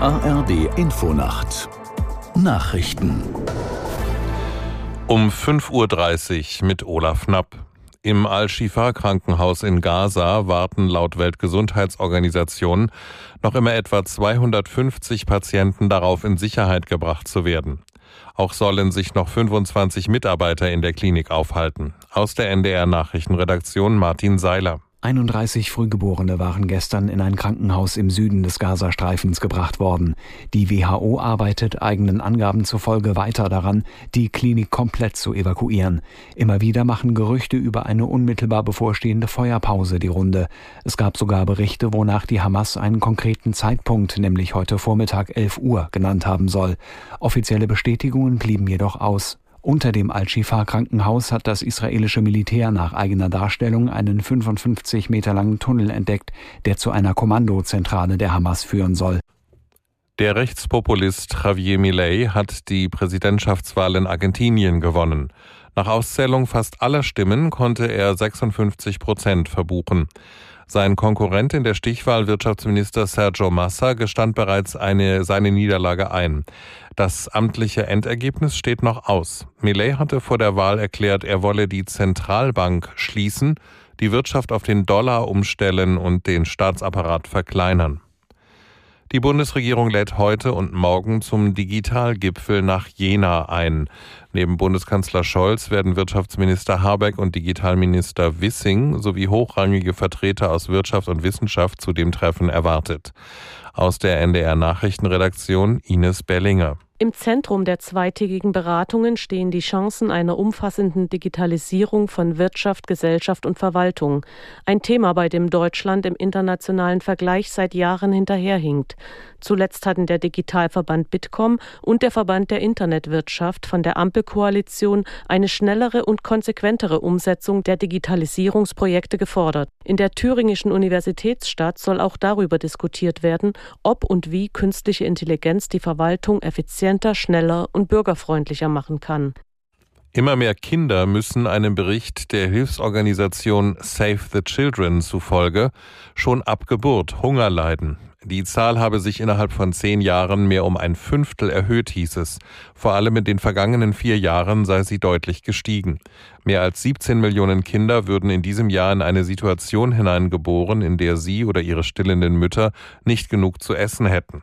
ARD Infonacht Nachrichten um 5.30 Uhr mit Olaf Knapp. Im Al-Shifa-Krankenhaus in Gaza warten laut Weltgesundheitsorganisation noch immer etwa 250 Patienten darauf, in Sicherheit gebracht zu werden. Auch sollen sich noch 25 Mitarbeiter in der Klinik aufhalten. Aus der NDR Nachrichtenredaktion Martin Seiler. 31 Frühgeborene waren gestern in ein Krankenhaus im Süden des Gazastreifens gebracht worden. Die WHO arbeitet eigenen Angaben zufolge weiter daran, die Klinik komplett zu evakuieren. Immer wieder machen Gerüchte über eine unmittelbar bevorstehende Feuerpause die Runde. Es gab sogar Berichte, wonach die Hamas einen konkreten Zeitpunkt, nämlich heute Vormittag 11 Uhr, genannt haben soll. Offizielle Bestätigungen blieben jedoch aus. Unter dem Al-Shifa-Krankenhaus hat das israelische Militär nach eigener Darstellung einen 55 Meter langen Tunnel entdeckt, der zu einer Kommandozentrale der Hamas führen soll. Der Rechtspopulist Javier Milei hat die Präsidentschaftswahl in Argentinien gewonnen. Nach Auszählung fast aller Stimmen konnte er 56 Prozent verbuchen. Sein Konkurrent in der Stichwahl, Wirtschaftsminister Sergio Massa, gestand bereits eine, seine Niederlage ein. Das amtliche Endergebnis steht noch aus. Millet hatte vor der Wahl erklärt, er wolle die Zentralbank schließen, die Wirtschaft auf den Dollar umstellen und den Staatsapparat verkleinern. Die Bundesregierung lädt heute und morgen zum Digitalgipfel nach Jena ein. Neben Bundeskanzler Scholz werden Wirtschaftsminister Habeck und Digitalminister Wissing sowie hochrangige Vertreter aus Wirtschaft und Wissenschaft zu dem Treffen erwartet. Aus der NDR Nachrichtenredaktion Ines Berlinger. Im Zentrum der zweitägigen Beratungen stehen die Chancen einer umfassenden Digitalisierung von Wirtschaft, Gesellschaft und Verwaltung. Ein Thema, bei dem Deutschland im internationalen Vergleich seit Jahren hinterherhinkt. Zuletzt hatten der Digitalverband Bitkom und der Verband der Internetwirtschaft von der Ampelkoalition eine schnellere und konsequentere Umsetzung der Digitalisierungsprojekte gefordert. In der thüringischen Universitätsstadt soll auch darüber diskutiert werden, ob und wie künstliche Intelligenz die Verwaltung effizient effizienter, schneller und bürgerfreundlicher machen kann. Immer mehr Kinder müssen einem Bericht der Hilfsorganisation Save the Children zufolge schon ab Geburt Hunger leiden. Die Zahl habe sich innerhalb von zehn Jahren mehr um ein Fünftel erhöht, hieß es. Vor allem in den vergangenen vier Jahren sei sie deutlich gestiegen. Mehr als 17 Millionen Kinder würden in diesem Jahr in eine Situation hineingeboren, in der sie oder ihre stillenden Mütter nicht genug zu essen hätten.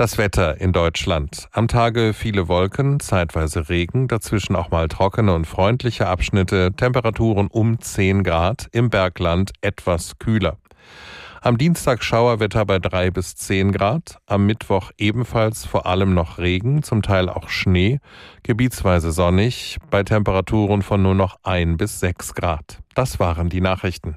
Das Wetter in Deutschland. Am Tage viele Wolken, zeitweise Regen, dazwischen auch mal trockene und freundliche Abschnitte, Temperaturen um 10 Grad, im Bergland etwas kühler. Am Dienstag Schauerwetter bei 3 bis 10 Grad, am Mittwoch ebenfalls vor allem noch Regen, zum Teil auch Schnee, gebietsweise sonnig, bei Temperaturen von nur noch 1 bis 6 Grad. Das waren die Nachrichten.